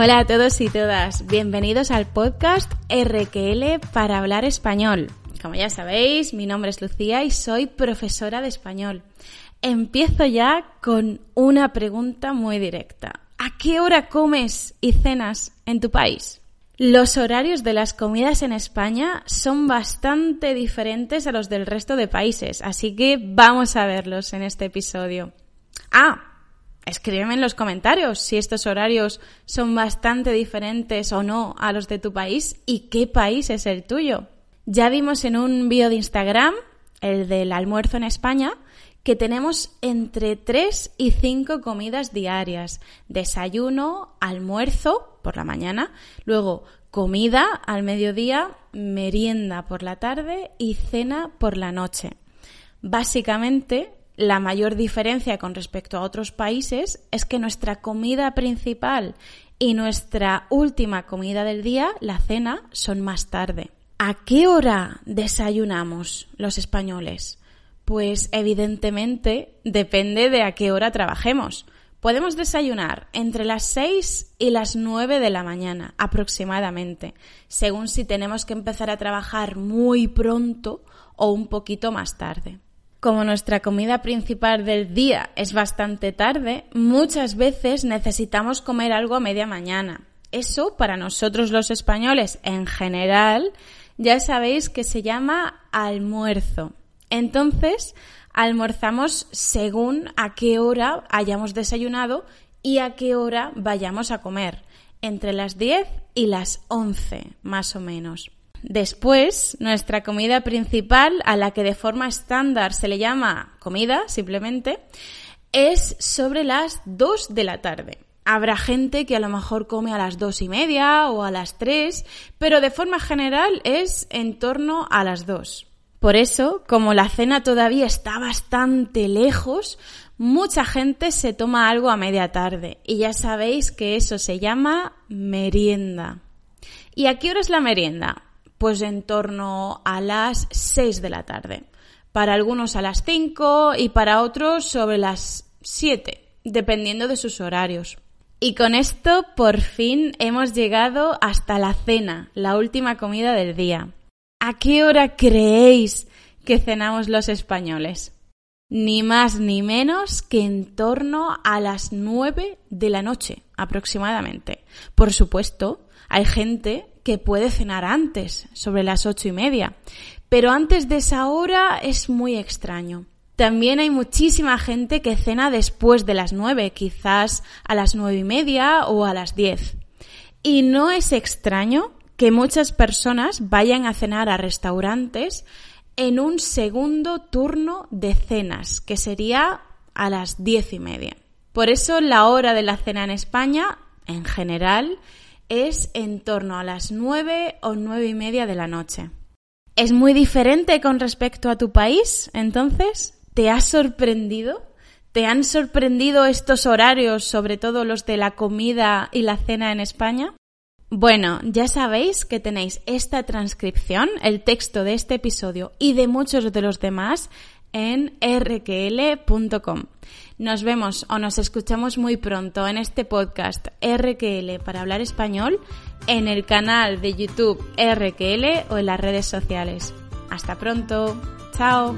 Hola a todos y todas, bienvenidos al podcast RQL para hablar español. Como ya sabéis, mi nombre es Lucía y soy profesora de español. Empiezo ya con una pregunta muy directa. ¿A qué hora comes y cenas en tu país? Los horarios de las comidas en España son bastante diferentes a los del resto de países, así que vamos a verlos en este episodio. Ah, escríbeme en los comentarios si estos horarios son bastante diferentes o no a los de tu país y qué país es el tuyo. Ya vimos en un vídeo de Instagram, el del almuerzo en España, que tenemos entre 3 y 5 comidas diarias. Desayuno, almuerzo por la mañana, luego comida al mediodía, merienda por la tarde y cena por la noche. Básicamente, la mayor diferencia con respecto a otros países es que nuestra comida principal y nuestra última comida del día, la cena, son más tarde. ¿A qué hora desayunamos los españoles? Pues evidentemente depende de a qué hora trabajemos. Podemos desayunar entre las 6 y las 9 de la mañana aproximadamente, según si tenemos que empezar a trabajar muy pronto o un poquito más tarde. Como nuestra comida principal del día es bastante tarde, muchas veces necesitamos comer algo a media mañana. Eso, para nosotros los españoles en general, ya sabéis que se llama almuerzo. Entonces, almorzamos según a qué hora hayamos desayunado y a qué hora vayamos a comer, entre las 10 y las 11, más o menos. Después, nuestra comida principal, a la que de forma estándar se le llama comida, simplemente, es sobre las 2 de la tarde. Habrá gente que a lo mejor come a las dos y media o a las 3, pero de forma general es en torno a las 2. Por eso, como la cena todavía está bastante lejos, mucha gente se toma algo a media tarde y ya sabéis que eso se llama merienda. ¿Y a qué hora es la merienda? Pues en torno a las 6 de la tarde. Para algunos a las 5 y para otros sobre las 7, dependiendo de sus horarios. Y con esto por fin hemos llegado hasta la cena, la última comida del día. ¿A qué hora creéis que cenamos los españoles? Ni más ni menos que en torno a las 9 de la noche aproximadamente. Por supuesto, hay gente que puede cenar antes, sobre las ocho y media, pero antes de esa hora es muy extraño. También hay muchísima gente que cena después de las nueve, quizás a las nueve y media o a las diez. Y no es extraño que muchas personas vayan a cenar a restaurantes en un segundo turno de cenas, que sería a las diez y media. Por eso la hora de la cena en España, en general, es en torno a las nueve o nueve y media de la noche. ¿Es muy diferente con respecto a tu país? Entonces, ¿te has sorprendido? ¿Te han sorprendido estos horarios, sobre todo los de la comida y la cena en España? Bueno, ya sabéis que tenéis esta transcripción, el texto de este episodio y de muchos de los demás en rql.com. Nos vemos o nos escuchamos muy pronto en este podcast RQL para hablar español en el canal de YouTube RQL o en las redes sociales. Hasta pronto. Chao.